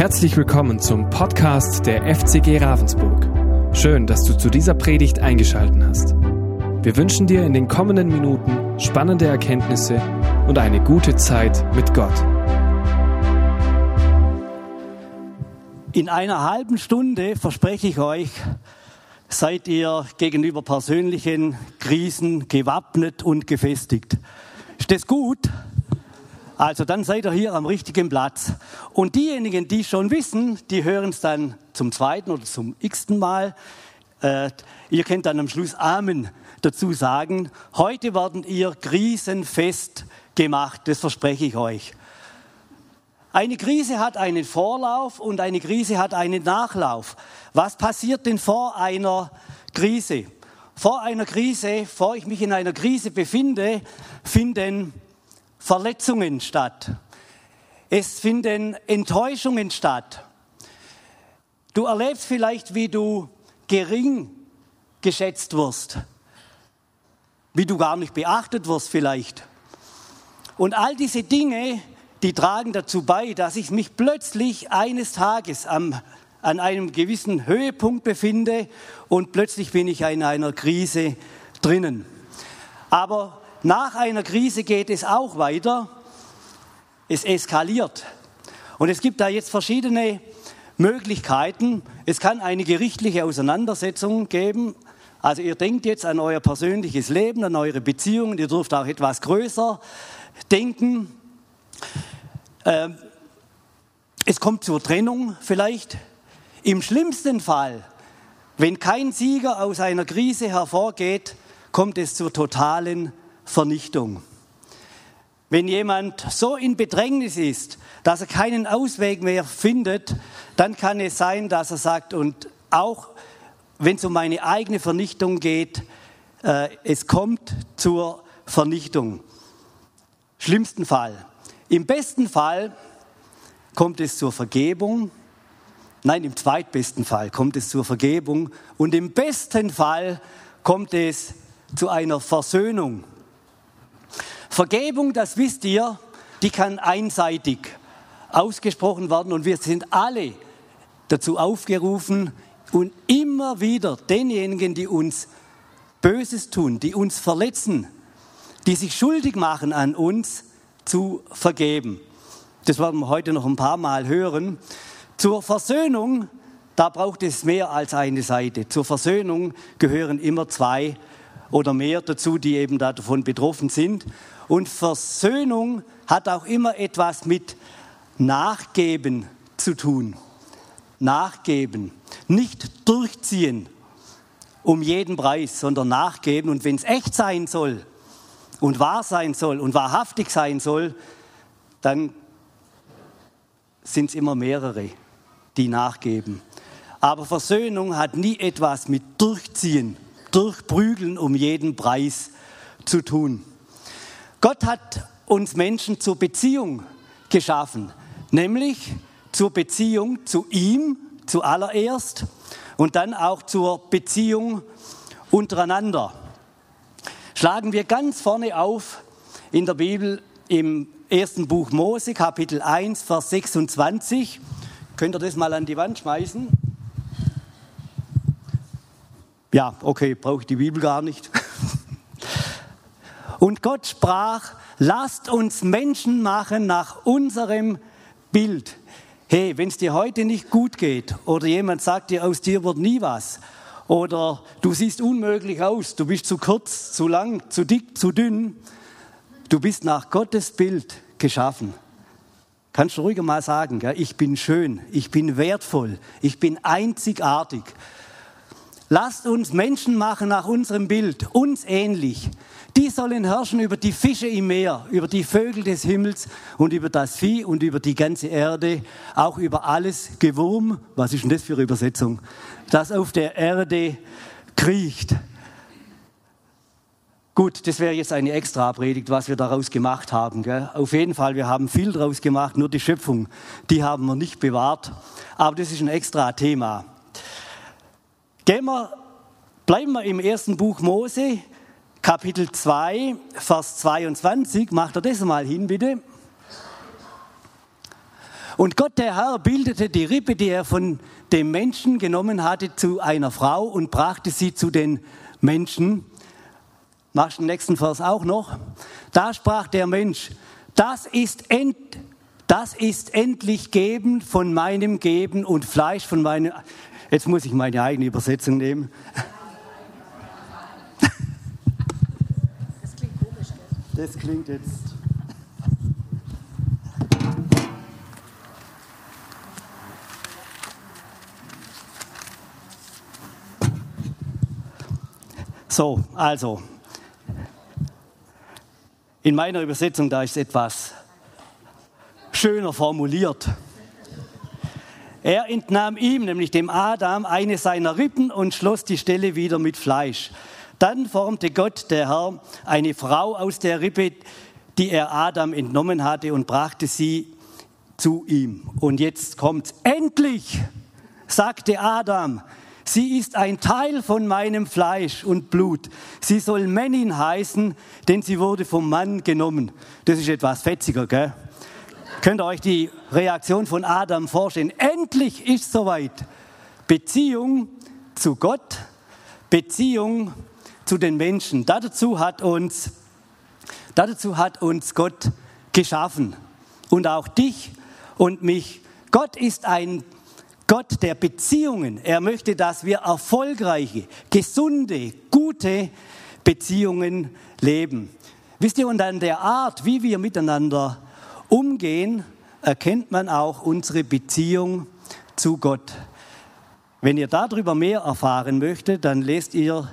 Herzlich willkommen zum Podcast der FCG Ravensburg. Schön, dass du zu dieser Predigt eingeschaltet hast. Wir wünschen dir in den kommenden Minuten spannende Erkenntnisse und eine gute Zeit mit Gott. In einer halben Stunde, verspreche ich euch, seid ihr gegenüber persönlichen Krisen gewappnet und gefestigt. Ist das gut? Also dann seid ihr hier am richtigen Platz. Und diejenigen, die schon wissen, die hören es dann zum zweiten oder zum x-ten Mal. Äh, ihr könnt dann am Schluss Amen dazu sagen. Heute werden ihr krisenfest gemacht, das verspreche ich euch. Eine Krise hat einen Vorlauf und eine Krise hat einen Nachlauf. Was passiert denn vor einer Krise? Vor einer Krise, vor ich mich in einer Krise befinde, finden Verletzungen statt. Es finden Enttäuschungen statt. Du erlebst vielleicht, wie du gering geschätzt wirst, wie du gar nicht beachtet wirst vielleicht. Und all diese Dinge, die tragen dazu bei, dass ich mich plötzlich eines Tages am, an einem gewissen Höhepunkt befinde und plötzlich bin ich in einer Krise drinnen. Aber nach einer Krise geht es auch weiter. Es eskaliert. Und es gibt da jetzt verschiedene Möglichkeiten. Es kann eine gerichtliche Auseinandersetzung geben. Also ihr denkt jetzt an euer persönliches Leben, an eure Beziehungen. Ihr dürft auch etwas größer denken. Ähm, es kommt zur Trennung vielleicht. Im schlimmsten Fall, wenn kein Sieger aus einer Krise hervorgeht, kommt es zur totalen Vernichtung. Wenn jemand so in Bedrängnis ist, dass er keinen Ausweg mehr findet, dann kann es sein, dass er sagt, und auch wenn es um meine eigene Vernichtung geht, äh, es kommt zur Vernichtung. Schlimmsten Fall. Im besten Fall kommt es zur Vergebung. Nein, im zweitbesten Fall kommt es zur Vergebung. Und im besten Fall kommt es zu einer Versöhnung. Vergebung, das wisst ihr, die kann einseitig ausgesprochen werden und wir sind alle dazu aufgerufen und immer wieder denjenigen, die uns Böses tun, die uns verletzen, die sich schuldig machen an uns, zu vergeben. Das werden wir heute noch ein paar Mal hören. Zur Versöhnung, da braucht es mehr als eine Seite. Zur Versöhnung gehören immer zwei oder mehr dazu, die eben davon betroffen sind. Und Versöhnung hat auch immer etwas mit Nachgeben zu tun. Nachgeben. Nicht durchziehen um jeden Preis, sondern nachgeben. Und wenn es echt sein soll und wahr sein soll und wahrhaftig sein soll, dann sind es immer mehrere, die nachgeben. Aber Versöhnung hat nie etwas mit Durchziehen, Durchprügeln um jeden Preis zu tun. Gott hat uns Menschen zur Beziehung geschaffen, nämlich zur Beziehung zu ihm zuallererst und dann auch zur Beziehung untereinander. Schlagen wir ganz vorne auf in der Bibel im ersten Buch Mose, Kapitel 1, Vers 26. Könnt ihr das mal an die Wand schmeißen? Ja, okay, brauche ich die Bibel gar nicht. Und Gott sprach, lasst uns Menschen machen nach unserem Bild. Hey, wenn es dir heute nicht gut geht oder jemand sagt dir, aus dir wird nie was oder du siehst unmöglich aus, du bist zu kurz, zu lang, zu dick, zu dünn, du bist nach Gottes Bild geschaffen. Kannst du ruhiger mal sagen, ja, ich bin schön, ich bin wertvoll, ich bin einzigartig. Lasst uns Menschen machen nach unserem Bild, uns ähnlich. Die sollen herrschen über die Fische im Meer, über die Vögel des Himmels und über das Vieh und über die ganze Erde, auch über alles Gewurm, was ist denn das für eine Übersetzung, das auf der Erde kriecht. Gut, das wäre jetzt eine Extra-Predigt, was wir daraus gemacht haben. Gell? Auf jeden Fall, wir haben viel daraus gemacht, nur die Schöpfung, die haben wir nicht bewahrt. Aber das ist ein Extra-Thema. Gehen wir, bleiben wir im ersten Buch Mose, Kapitel 2, Vers 22, macht er das mal hin, bitte. Und Gott der Herr bildete die Rippe, die er von dem Menschen genommen hatte, zu einer Frau und brachte sie zu den Menschen. Machst den nächsten Vers auch noch? Da sprach der Mensch, das ist, end, das ist endlich Geben von meinem Geben und Fleisch von meinem. Jetzt muss ich meine eigene Übersetzung nehmen. Das klingt komisch, gell? Das klingt jetzt. So, also, in meiner Übersetzung, da ist etwas schöner formuliert. Er entnahm ihm, nämlich dem Adam, eine seiner Rippen und schloss die Stelle wieder mit Fleisch. Dann formte Gott, der Herr, eine Frau aus der Rippe, die er Adam entnommen hatte und brachte sie zu ihm. Und jetzt kommt's. Endlich, sagte Adam, sie ist ein Teil von meinem Fleisch und Blut. Sie soll Männin heißen, denn sie wurde vom Mann genommen. Das ist etwas fetziger, gell? Könnt ihr euch die Reaktion von Adam vorstellen? Endlich ist soweit. Beziehung zu Gott, Beziehung zu den Menschen. Dazu hat uns, dazu hat uns Gott geschaffen. Und auch dich und mich. Gott ist ein Gott der Beziehungen. Er möchte, dass wir erfolgreiche, gesunde, gute Beziehungen leben. Wisst ihr, und an der Art, wie wir miteinander umgehen, erkennt man auch unsere Beziehung zu Gott. Wenn ihr darüber mehr erfahren möchtet, dann lest ihr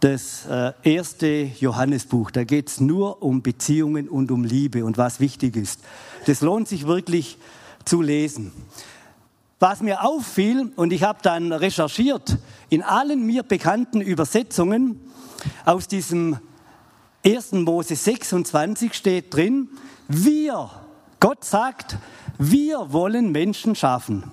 das äh, erste Johannesbuch. Da geht es nur um Beziehungen und um Liebe und was wichtig ist. Das lohnt sich wirklich zu lesen. Was mir auffiel, und ich habe dann recherchiert, in allen mir bekannten Übersetzungen aus diesem 1. Mose 26 steht drin, wir, Gott sagt, wir wollen Menschen schaffen.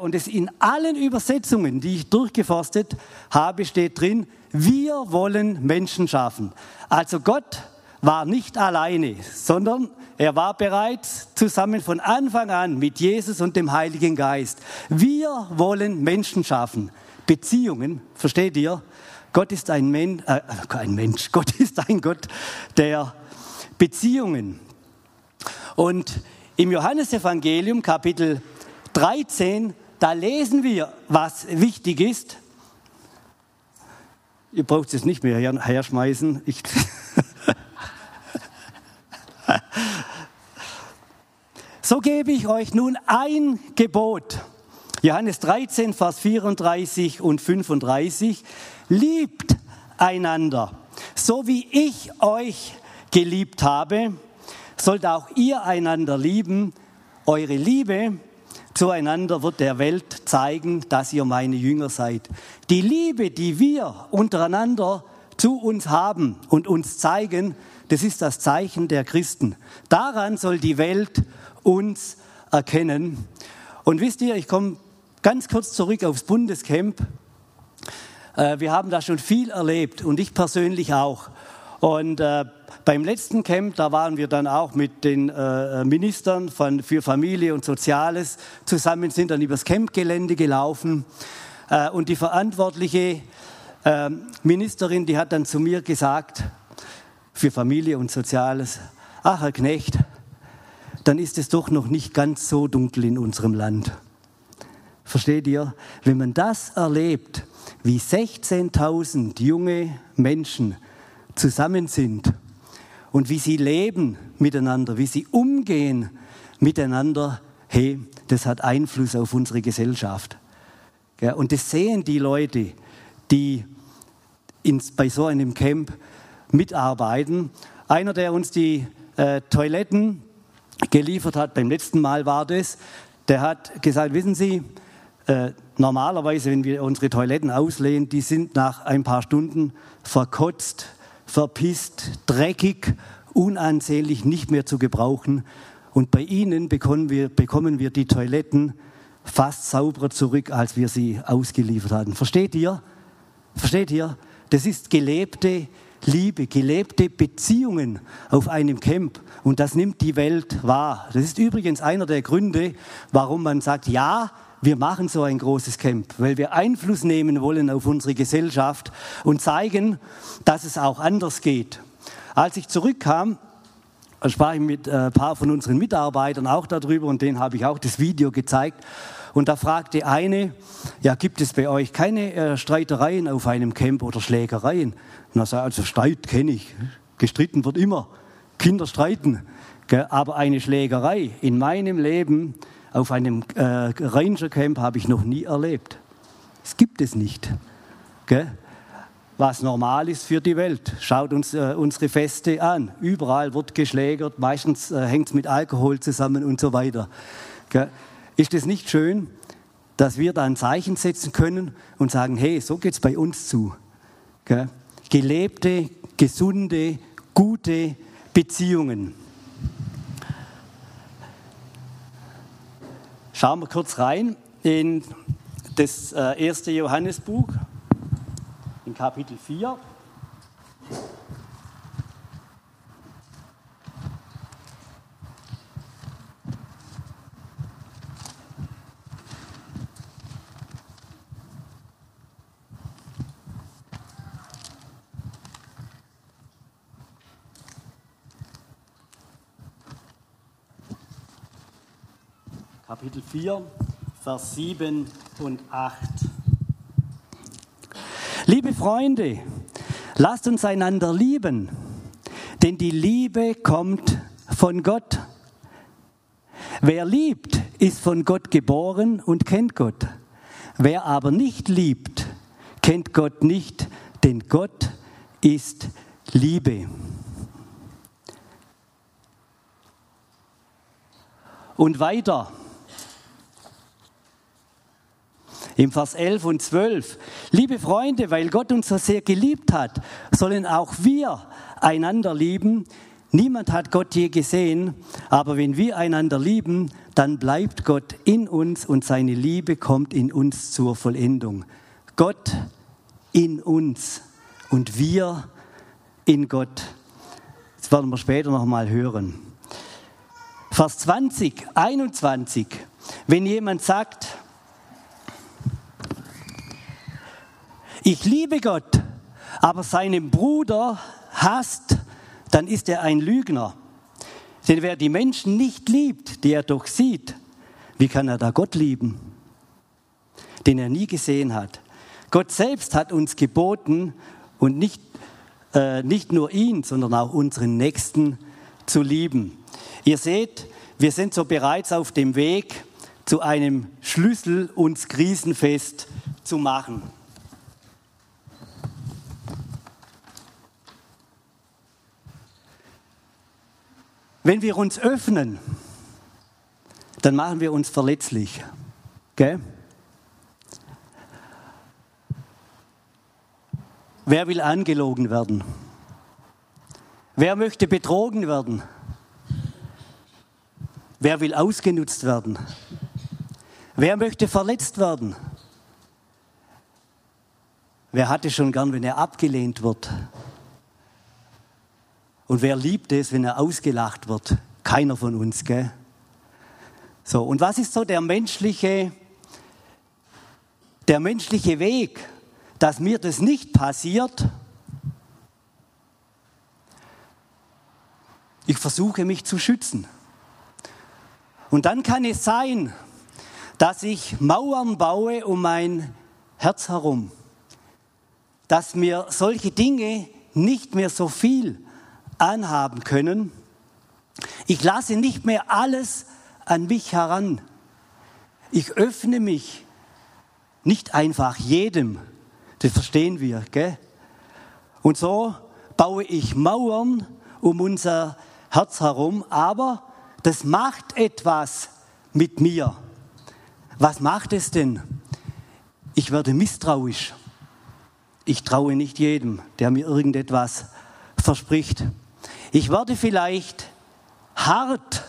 Und es in allen Übersetzungen, die ich durchgeforstet habe, steht drin, wir wollen Menschen schaffen. Also Gott war nicht alleine, sondern er war bereits zusammen von Anfang an mit Jesus und dem Heiligen Geist. Wir wollen Menschen schaffen. Beziehungen, versteht ihr? Gott ist ein, Men äh, ein Mensch, Gott ist ein Gott der Beziehungen. Und im Johannesevangelium Kapitel 13, da lesen wir, was wichtig ist. Ihr braucht es nicht mehr herschmeißen. Ich so gebe ich euch nun ein Gebot. Johannes 13, Vers 34 und 35. Liebt einander, so wie ich euch geliebt habe, sollt auch ihr einander lieben. Eure Liebe zueinander wird der Welt zeigen, dass ihr meine Jünger seid. Die Liebe, die wir untereinander zu uns haben und uns zeigen, das ist das Zeichen der Christen. Daran soll die Welt uns erkennen. Und wisst ihr, ich komme ganz kurz zurück aufs Bundescamp. Äh, wir haben da schon viel erlebt und ich persönlich auch. Und äh, beim letzten Camp, da waren wir dann auch mit den äh, Ministern von, für Familie und Soziales zusammen, sind dann übers Campgelände gelaufen. Äh, und die verantwortliche äh, Ministerin, die hat dann zu mir gesagt, für Familie und Soziales, ach Herr Knecht, dann ist es doch noch nicht ganz so dunkel in unserem Land. Versteht ihr? Wenn man das erlebt, wie 16.000 junge Menschen zusammen sind und wie sie leben miteinander, wie sie umgehen miteinander, hey, das hat Einfluss auf unsere Gesellschaft. Und das sehen die Leute, die bei so einem Camp mitarbeiten. Einer, der uns die äh, Toiletten geliefert hat, beim letzten Mal war das, der hat gesagt, wissen Sie, äh, normalerweise, wenn wir unsere Toiletten auslehnen, die sind nach ein paar Stunden verkotzt, verpisst, dreckig, unansehnlich, nicht mehr zu gebrauchen. Und bei ihnen bekommen wir, bekommen wir die Toiletten fast sauberer zurück, als wir sie ausgeliefert hatten. Versteht ihr? Versteht ihr? Das ist gelebte Liebe, gelebte Beziehungen auf einem Camp. Und das nimmt die Welt wahr. Das ist übrigens einer der Gründe, warum man sagt, ja, wir machen so ein großes Camp, weil wir Einfluss nehmen wollen auf unsere Gesellschaft und zeigen, dass es auch anders geht. Als ich zurückkam, sprach ich mit ein paar von unseren Mitarbeitern auch darüber und denen habe ich auch das Video gezeigt. Und da fragte eine, ja, gibt es bei euch keine äh, Streitereien auf einem Camp oder Schlägereien? Na, also Streit kenne ich. Gestritten wird immer. Kinder streiten. Aber eine Schlägerei in meinem Leben auf einem äh, Ranger Camp habe ich noch nie erlebt. Es gibt es nicht. Gell? Was normal ist für die Welt. Schaut uns äh, unsere Feste an. Überall wird geschlägert, meistens äh, hängt es mit Alkohol zusammen und so weiter. Gell? Ist es nicht schön, dass wir da ein Zeichen setzen können und sagen, hey, so geht es bei uns zu. Gell? Gelebte, gesunde, gute Beziehungen. Schauen wir kurz rein in das äh, erste Johannesbuch, in Kapitel 4. Kapitel 4, Vers 7 und 8. Liebe Freunde, lasst uns einander lieben, denn die Liebe kommt von Gott. Wer liebt, ist von Gott geboren und kennt Gott. Wer aber nicht liebt, kennt Gott nicht, denn Gott ist Liebe. Und weiter. Im Vers 11 und 12. Liebe Freunde, weil Gott uns so sehr geliebt hat, sollen auch wir einander lieben. Niemand hat Gott je gesehen, aber wenn wir einander lieben, dann bleibt Gott in uns und seine Liebe kommt in uns zur Vollendung. Gott in uns und wir in Gott. Das werden wir später noch mal hören. Vers 20, 21. Wenn jemand sagt, ich liebe Gott, aber seinen Bruder hasst, dann ist er ein Lügner. Denn wer die Menschen nicht liebt, die er doch sieht, wie kann er da Gott lieben, den er nie gesehen hat? Gott selbst hat uns geboten und nicht, äh, nicht nur ihn, sondern auch unseren Nächsten zu lieben. Ihr seht, wir sind so bereits auf dem Weg zu einem Schlüssel, uns krisenfest zu machen. Wenn wir uns öffnen, dann machen wir uns verletzlich. Gell? Wer will angelogen werden? Wer möchte betrogen werden? Wer will ausgenutzt werden? Wer möchte verletzt werden? Wer hatte schon gern, wenn er abgelehnt wird? Und wer liebt es, wenn er ausgelacht wird? Keiner von uns, gell? So, und was ist so der menschliche, der menschliche Weg, dass mir das nicht passiert? Ich versuche mich zu schützen. Und dann kann es sein, dass ich Mauern baue um mein Herz herum, dass mir solche Dinge nicht mehr so viel anhaben können. Ich lasse nicht mehr alles an mich heran. Ich öffne mich nicht einfach jedem. Das verstehen wir, gell? Und so baue ich Mauern um unser Herz herum, aber das macht etwas mit mir. Was macht es denn? Ich werde misstrauisch. Ich traue nicht jedem, der mir irgendetwas verspricht. Ich werde vielleicht hart.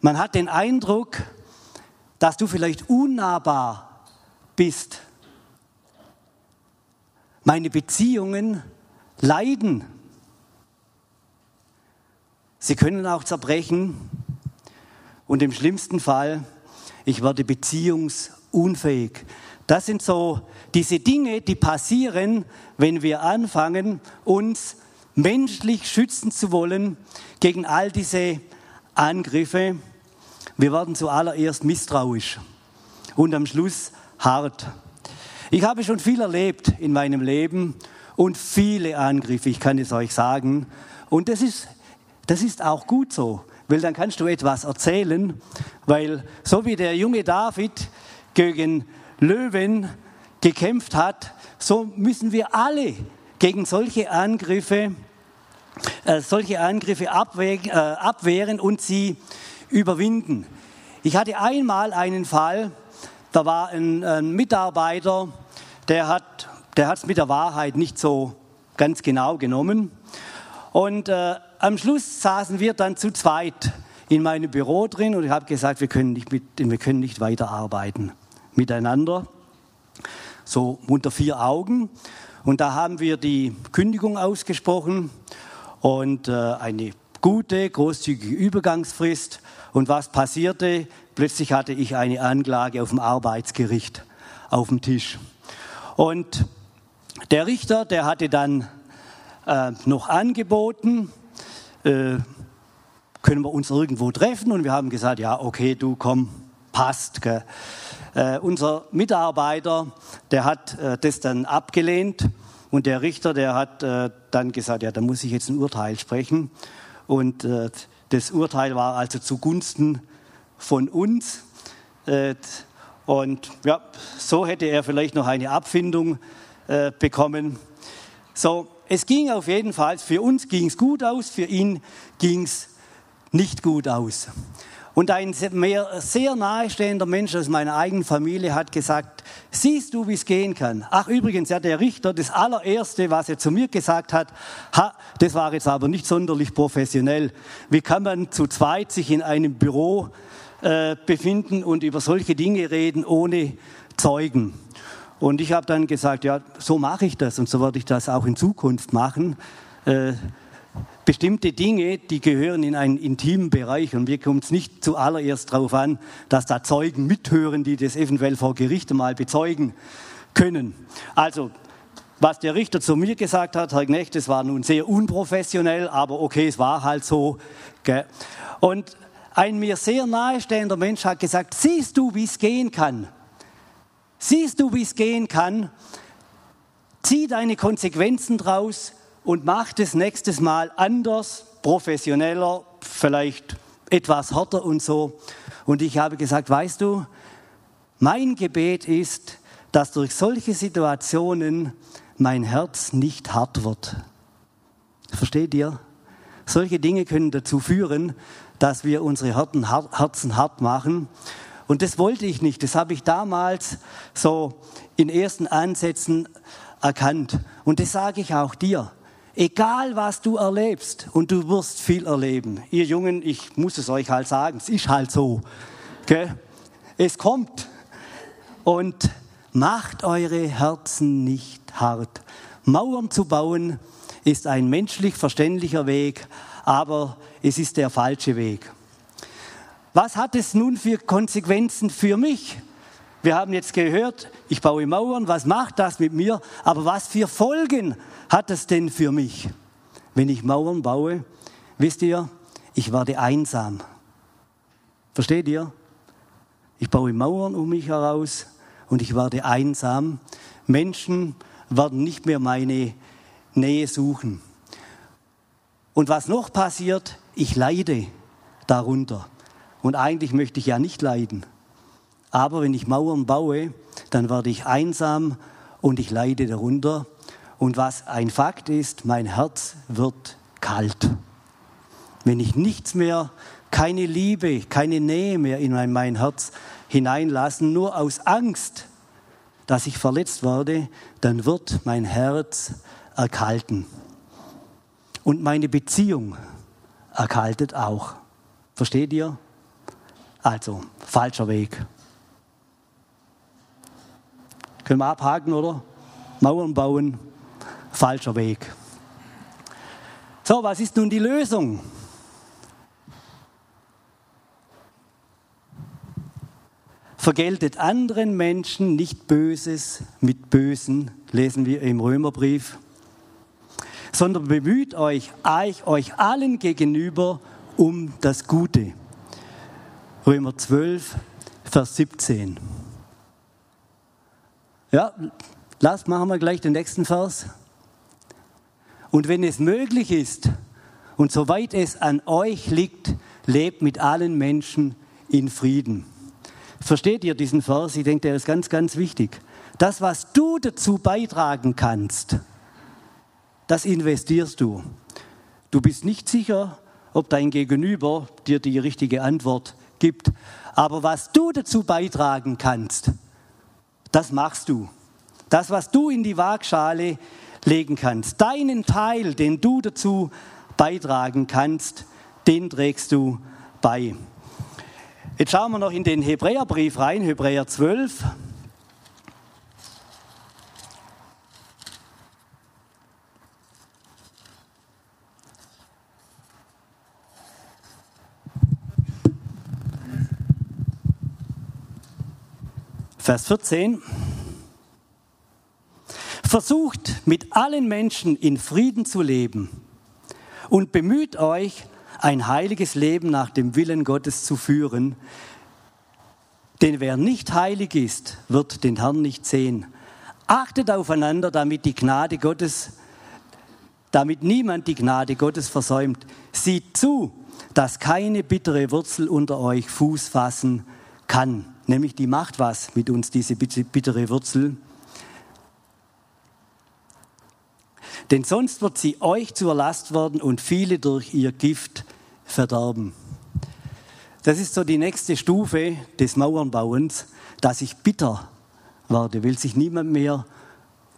Man hat den Eindruck, dass du vielleicht unnahbar bist. Meine Beziehungen leiden. Sie können auch zerbrechen und im schlimmsten Fall, ich werde beziehungsunfähig. Das sind so diese Dinge, die passieren, wenn wir anfangen, uns menschlich schützen zu wollen gegen all diese Angriffe. Wir werden zuallererst misstrauisch und am Schluss hart. Ich habe schon viel erlebt in meinem Leben und viele Angriffe, ich kann es euch sagen. Und das ist, das ist auch gut so, weil dann kannst du etwas erzählen, weil so wie der junge David gegen Löwen gekämpft hat, so müssen wir alle gegen solche Angriffe, äh, solche Angriffe abwehren, äh, abwehren und sie überwinden. Ich hatte einmal einen Fall, da war ein, ein Mitarbeiter, der hat der hat es mit der Wahrheit nicht so ganz genau genommen. Und äh, am Schluss saßen wir dann zu zweit in meinem Büro drin und ich habe gesagt, wir können nicht, mit, wir können nicht weiterarbeiten miteinander. So unter vier Augen. Und da haben wir die Kündigung ausgesprochen und äh, eine gute, großzügige Übergangsfrist. Und was passierte? Plötzlich hatte ich eine Anklage auf dem Arbeitsgericht auf dem Tisch. Und der Richter, der hatte dann äh, noch angeboten, äh, können wir uns irgendwo treffen? Und wir haben gesagt, ja, okay, du komm, passt. Äh, unser Mitarbeiter, der hat äh, das dann abgelehnt und der Richter, der hat äh, dann gesagt, ja, da muss ich jetzt ein Urteil sprechen. Und äh, das Urteil war also zugunsten von uns. und ja, so hätte er vielleicht noch eine Abfindung äh, bekommen. So, es ging auf jeden Fall, für uns ging es gut aus, für ihn ging es nicht gut aus. Und ein mehr, sehr nahestehender Mensch aus meiner eigenen Familie hat gesagt, siehst du, wie es gehen kann? Ach übrigens, ja, der Richter, das allererste, was er zu mir gesagt hat, ha, das war jetzt aber nicht sonderlich professionell. Wie kann man zu zweit sich in einem Büro äh, befinden und über solche Dinge reden ohne Zeugen? Und ich habe dann gesagt, ja, so mache ich das und so werde ich das auch in Zukunft machen. Äh, bestimmte Dinge, die gehören in einen intimen Bereich und mir kommt es nicht zuallererst darauf an, dass da Zeugen mithören, die das eventuell vor Gericht mal bezeugen können. Also, was der Richter zu mir gesagt hat, Herr Knecht, das war nun sehr unprofessionell, aber okay, es war halt so. Gell? Und ein mir sehr nahestehender Mensch hat gesagt, siehst du, wie es gehen kann? Siehst du, wie es gehen kann? Zieh deine Konsequenzen draus und mach das nächstes Mal anders, professioneller, vielleicht etwas härter und so. Und ich habe gesagt, weißt du, mein Gebet ist, dass durch solche Situationen mein Herz nicht hart wird. Versteht ihr? Solche Dinge können dazu führen, dass wir unsere Herzen hart machen und das wollte ich nicht. Das habe ich damals so in ersten Ansätzen erkannt. Und das sage ich auch dir. Egal was du erlebst, und du wirst viel erleben. Ihr Jungen, ich muss es euch halt sagen, es ist halt so. Okay? Es kommt. Und macht eure Herzen nicht hart. Mauern zu bauen ist ein menschlich verständlicher Weg, aber es ist der falsche Weg. Was hat es nun für Konsequenzen für mich? Wir haben jetzt gehört, ich baue Mauern, was macht das mit mir? Aber was für Folgen hat es denn für mich? Wenn ich Mauern baue, wisst ihr, ich werde einsam. Versteht ihr? Ich baue Mauern um mich heraus und ich werde einsam. Menschen werden nicht mehr meine Nähe suchen. Und was noch passiert, ich leide darunter. Und eigentlich möchte ich ja nicht leiden. Aber wenn ich Mauern baue, dann werde ich einsam und ich leide darunter. Und was ein Fakt ist, mein Herz wird kalt. Wenn ich nichts mehr, keine Liebe, keine Nähe mehr in mein Herz hineinlassen, nur aus Angst, dass ich verletzt werde, dann wird mein Herz erkalten. Und meine Beziehung erkaltet auch. Versteht ihr? Also, falscher Weg. Können wir abhaken, oder? Mauern bauen falscher Weg. So, was ist nun die Lösung? Vergeltet anderen Menschen nicht Böses mit Bösen, lesen wir im Römerbrief, sondern bemüht euch, euch allen gegenüber um das Gute. Römer 12, Vers 17. Ja, lass, machen wir gleich den nächsten Vers. Und wenn es möglich ist und soweit es an euch liegt, lebt mit allen Menschen in Frieden. Versteht ihr diesen Vers? Ich denke, der ist ganz, ganz wichtig. Das, was du dazu beitragen kannst, das investierst du. Du bist nicht sicher, ob dein Gegenüber dir die richtige Antwort gibt. Aber was du dazu beitragen kannst, das machst du. Das, was du in die Waagschale legen kannst, deinen Teil, den du dazu beitragen kannst, den trägst du bei. Jetzt schauen wir noch in den Hebräerbrief rein, Hebräer 12. Vers 14. Versucht mit allen Menschen in Frieden zu leben und bemüht euch, ein heiliges Leben nach dem Willen Gottes zu führen. Denn wer nicht heilig ist, wird den Herrn nicht sehen. Achtet aufeinander, damit die Gnade Gottes, damit niemand die Gnade Gottes versäumt. Sieht zu, dass keine bittere Wurzel unter euch Fuß fassen kann. Nämlich die macht was mit uns, diese bittere Wurzel. Denn sonst wird sie euch zur Last werden und viele durch ihr Gift verderben. Das ist so die nächste Stufe des Mauernbauens, dass ich bitter werde, weil sich niemand mehr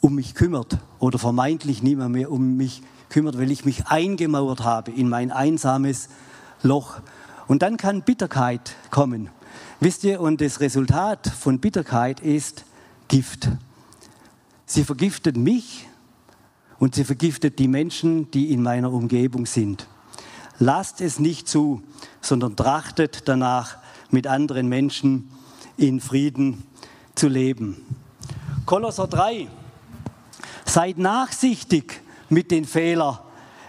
um mich kümmert oder vermeintlich niemand mehr um mich kümmert, weil ich mich eingemauert habe in mein einsames Loch. Und dann kann Bitterkeit kommen. Wisst ihr, und das Resultat von Bitterkeit ist Gift. Sie vergiftet mich und sie vergiftet die Menschen, die in meiner Umgebung sind. Lasst es nicht zu, sondern trachtet danach, mit anderen Menschen in Frieden zu leben. Kolosser 3. Seid nachsichtig mit den Fehlern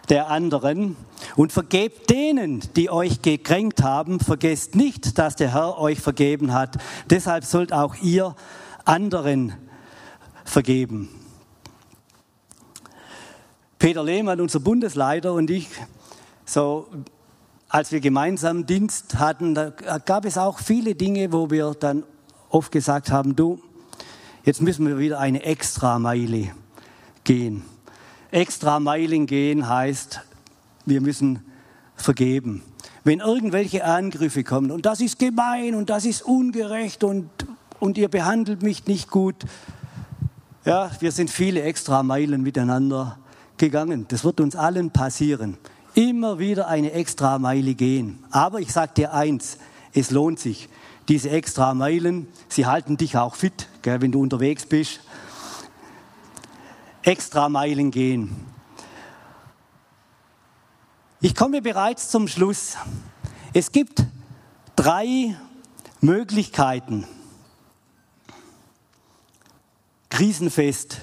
der anderen und vergebt denen, die euch gekränkt haben. Vergesst nicht, dass der Herr euch vergeben hat. Deshalb sollt auch ihr anderen vergeben. Peter Lehmann, unser Bundesleiter und ich, so als wir gemeinsam Dienst hatten, da gab es auch viele Dinge, wo wir dann oft gesagt haben, du, jetzt müssen wir wieder eine Extrameile gehen. Extrameilen gehen heißt, wir müssen vergeben. Wenn irgendwelche Angriffe kommen und das ist gemein und das ist ungerecht und, und ihr behandelt mich nicht gut, ja, wir sind viele Extrameilen miteinander gegangen. Das wird uns allen passieren. Immer wieder eine extra Meile gehen. Aber ich sage dir eins, es lohnt sich. Diese extra Meilen, sie halten dich auch fit, gell, wenn du unterwegs bist. Extra Meilen gehen. Ich komme bereits zum Schluss. Es gibt drei Möglichkeiten, krisenfest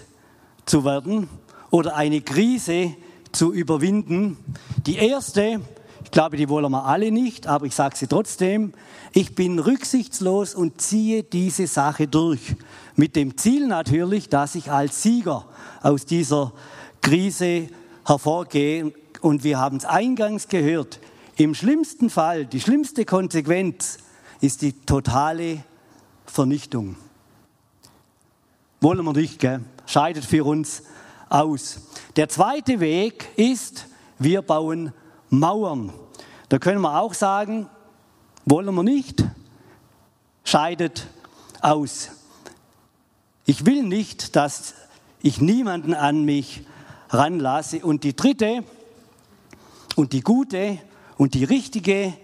zu werden oder eine Krise zu überwinden. Die erste, ich glaube, die wollen wir alle nicht, aber ich sage sie trotzdem, ich bin rücksichtslos und ziehe diese Sache durch. Mit dem Ziel natürlich, dass ich als Sieger aus dieser Krise hervorgehe. Und wir haben es eingangs gehört, im schlimmsten Fall, die schlimmste Konsequenz ist die totale Vernichtung. Wollen wir nicht, gell? Scheidet für uns aus. Der zweite Weg ist, wir bauen Mauern. Da können wir auch sagen, wollen wir nicht, scheidet aus. Ich will nicht, dass ich niemanden an mich ranlasse. Und die dritte und die gute und die richtige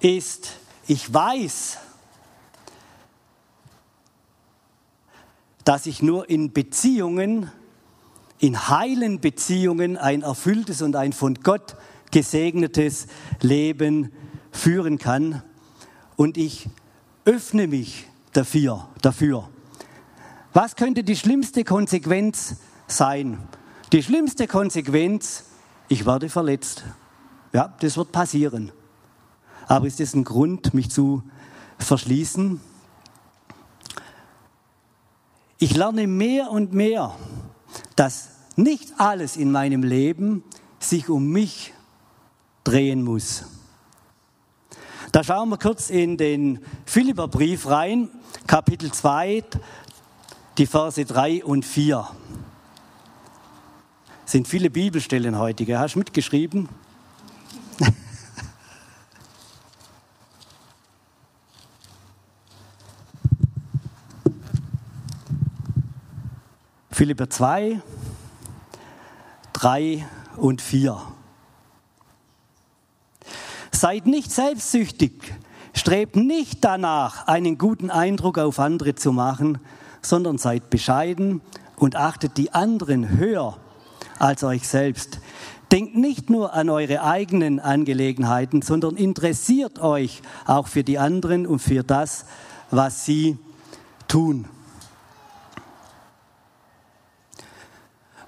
ist, ich weiß, dass ich nur in Beziehungen in heilen Beziehungen ein erfülltes und ein von Gott gesegnetes Leben führen kann. Und ich öffne mich dafür. dafür. Was könnte die schlimmste Konsequenz sein? Die schlimmste Konsequenz, ich werde verletzt. Ja, das wird passieren. Aber ist das ein Grund, mich zu verschließen? Ich lerne mehr und mehr, dass nicht alles in meinem Leben sich um mich drehen muss. Da schauen wir kurz in den Philipperbrief rein, Kapitel 2, die Verse 3 und 4. Sind viele Bibelstellen heute, hast du mitgeschrieben? Philipper 2, 3 und 4. Seid nicht selbstsüchtig, strebt nicht danach, einen guten Eindruck auf andere zu machen, sondern seid bescheiden und achtet die anderen höher als euch selbst. Denkt nicht nur an eure eigenen Angelegenheiten, sondern interessiert euch auch für die anderen und für das, was sie tun.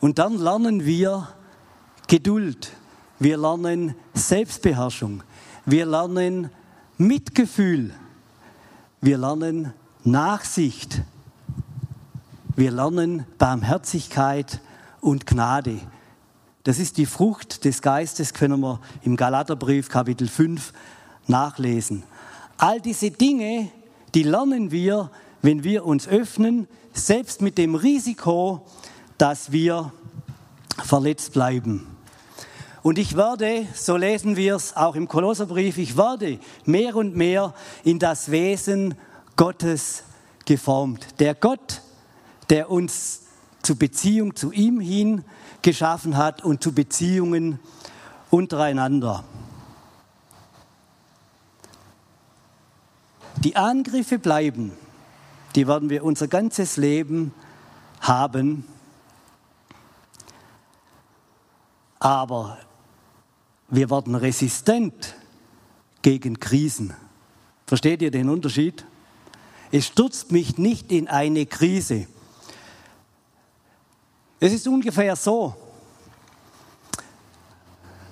Und dann lernen wir Geduld, wir lernen Selbstbeherrschung, wir lernen Mitgefühl, wir lernen Nachsicht, wir lernen Barmherzigkeit und Gnade. Das ist die Frucht des Geistes, können wir im Galaterbrief Kapitel 5 nachlesen. All diese Dinge, die lernen wir, wenn wir uns öffnen, selbst mit dem Risiko, dass wir verletzt bleiben. Und ich werde, so lesen wir es auch im Kolosserbrief, ich werde mehr und mehr in das Wesen Gottes geformt. Der Gott, der uns zu Beziehung zu ihm hin geschaffen hat und zu Beziehungen untereinander. Die Angriffe bleiben, die werden wir unser ganzes Leben haben. Aber wir werden resistent gegen Krisen. Versteht ihr den Unterschied? Es stürzt mich nicht in eine Krise. Es ist ungefähr so,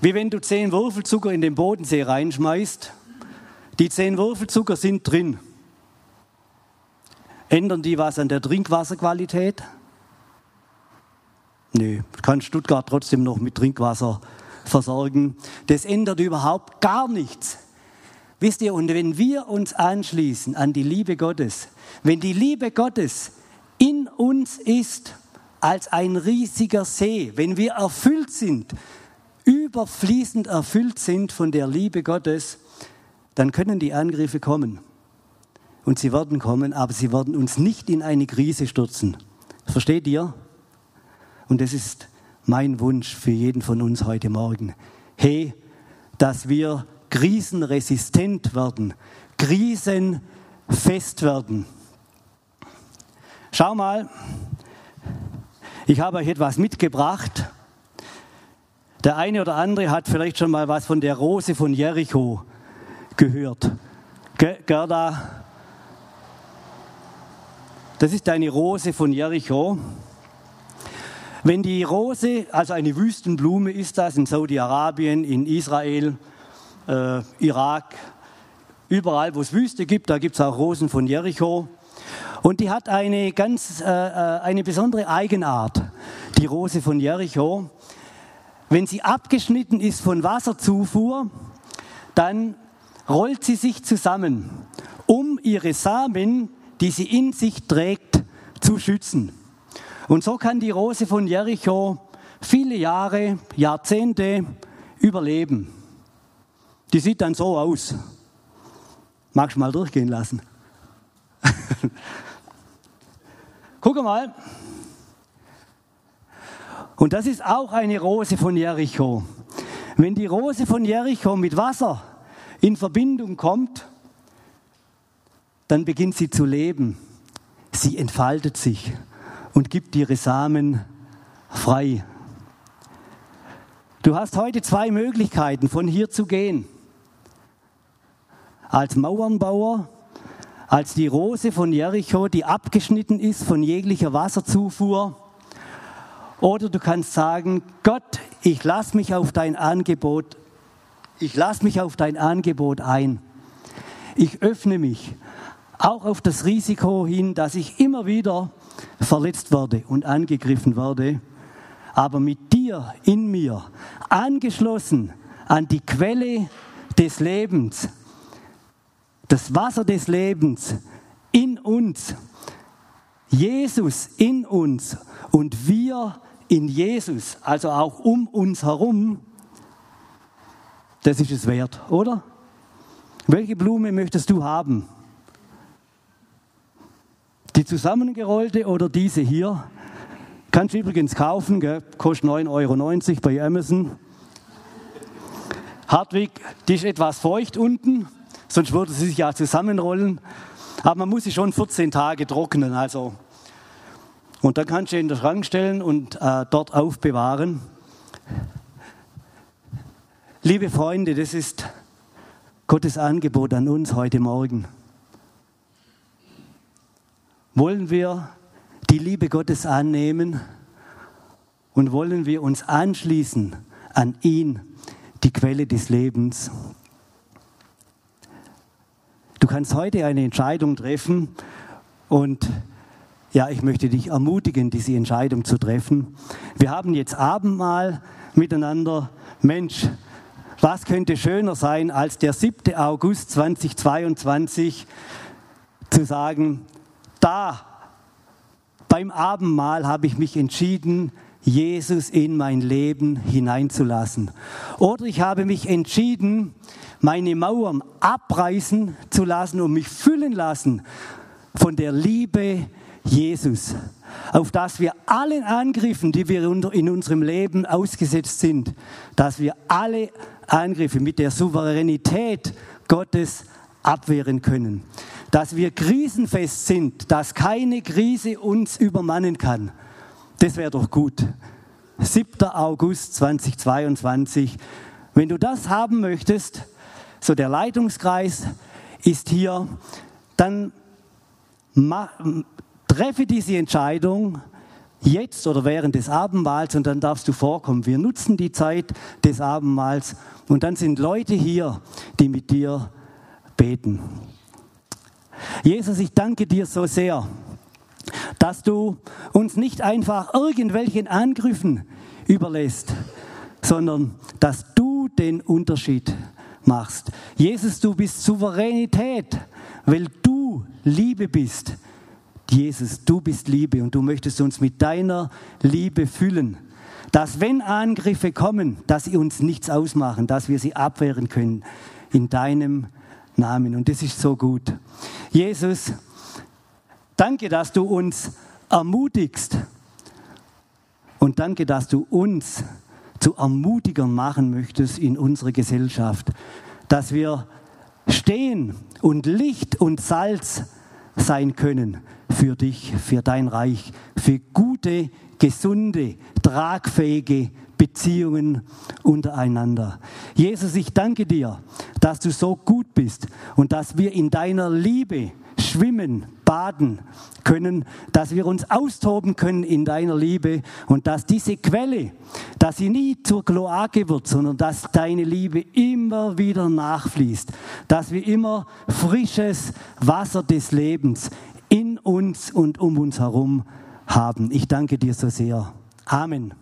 wie wenn du zehn Würfelzucker in den Bodensee reinschmeißt. Die zehn Würfelzucker sind drin. Ändern die was an der Trinkwasserqualität? Nö, kann Stuttgart trotzdem noch mit Trinkwasser versorgen. Das ändert überhaupt gar nichts. Wisst ihr, und wenn wir uns anschließen an die Liebe Gottes, wenn die Liebe Gottes in uns ist als ein riesiger See, wenn wir erfüllt sind, überfließend erfüllt sind von der Liebe Gottes, dann können die Angriffe kommen. Und sie werden kommen, aber sie werden uns nicht in eine Krise stürzen. Versteht ihr? Und das ist mein Wunsch für jeden von uns heute Morgen. Hey, dass wir krisenresistent werden, krisenfest werden. Schau mal, ich habe euch etwas mitgebracht. Der eine oder andere hat vielleicht schon mal was von der Rose von Jericho gehört. Gerda, das ist eine Rose von Jericho. Wenn die Rose, also eine Wüstenblume ist das in Saudi-Arabien, in Israel, äh, Irak, überall wo es Wüste gibt, da gibt es auch Rosen von Jericho. Und die hat eine ganz, äh, äh, eine besondere Eigenart, die Rose von Jericho. Wenn sie abgeschnitten ist von Wasserzufuhr, dann rollt sie sich zusammen, um ihre Samen, die sie in sich trägt, zu schützen. Und so kann die Rose von Jericho viele Jahre, Jahrzehnte überleben. Die sieht dann so aus. Magst du mal durchgehen lassen? Guck mal. Und das ist auch eine Rose von Jericho. Wenn die Rose von Jericho mit Wasser in Verbindung kommt, dann beginnt sie zu leben. Sie entfaltet sich und gibt ihre Samen frei. Du hast heute zwei Möglichkeiten, von hier zu gehen. Als Mauernbauer, als die Rose von Jericho, die abgeschnitten ist von jeglicher Wasserzufuhr. Oder du kannst sagen, Gott, ich lass mich auf dein Angebot, ich lass mich auf dein Angebot ein. Ich öffne mich auch auf das Risiko hin, dass ich immer wieder verletzt werde und angegriffen werde aber mit dir in mir, angeschlossen an die Quelle des Lebens, das Wasser des Lebens in uns, Jesus in uns und wir in Jesus, also auch um uns herum, das ist es wert, oder? Welche Blume möchtest du haben? Die zusammengerollte oder diese hier? Kannst du übrigens kaufen, gell? kostet 9,90 Euro bei Amazon. Hartwig, die ist etwas feucht unten, sonst würde sie sich ja zusammenrollen. Aber man muss sie schon 14 Tage trocknen. Also. Und dann kannst du in den Schrank stellen und äh, dort aufbewahren. Liebe Freunde, das ist Gottes Angebot an uns heute Morgen. Wollen wir die Liebe Gottes annehmen und wollen wir uns anschließen an ihn, die Quelle des Lebens. Du kannst heute eine Entscheidung treffen und ja, ich möchte dich ermutigen, diese Entscheidung zu treffen. Wir haben jetzt Abendmahl miteinander. Mensch, was könnte schöner sein, als der 7. August 2022 zu sagen, da beim Abendmahl habe ich mich entschieden, Jesus in mein Leben hineinzulassen. Oder ich habe mich entschieden, meine Mauern abreißen zu lassen und mich füllen lassen von der Liebe Jesus, auf dass wir allen Angriffen, die wir in unserem Leben ausgesetzt sind, dass wir alle Angriffe mit der Souveränität Gottes abwehren können dass wir krisenfest sind, dass keine Krise uns übermannen kann. Das wäre doch gut. 7. August 2022. Wenn du das haben möchtest, so der Leitungskreis ist hier, dann treffe diese Entscheidung jetzt oder während des Abendmahls und dann darfst du vorkommen. Wir nutzen die Zeit des Abendmahls und dann sind Leute hier, die mit dir beten. Jesus, ich danke dir so sehr, dass du uns nicht einfach irgendwelchen Angriffen überlässt, sondern dass du den Unterschied machst. Jesus, du bist Souveränität, weil du Liebe bist. Jesus, du bist Liebe und du möchtest uns mit deiner Liebe füllen. Dass wenn Angriffe kommen, dass sie uns nichts ausmachen, dass wir sie abwehren können. In deinem Namen. Und das ist so gut. Jesus, danke, dass du uns ermutigst. Und danke, dass du uns zu Ermutigern machen möchtest in unserer Gesellschaft. Dass wir stehen und Licht und Salz sein können für dich, für dein Reich, für gute, gesunde, tragfähige Beziehungen untereinander. Jesus, ich danke dir, dass du so gut bist und dass wir in deiner Liebe schwimmen, baden können, dass wir uns austoben können in deiner Liebe und dass diese Quelle, dass sie nie zur Kloake wird, sondern dass deine Liebe immer wieder nachfließt, dass wir immer frisches Wasser des Lebens in uns und um uns herum haben. Ich danke dir so sehr. Amen.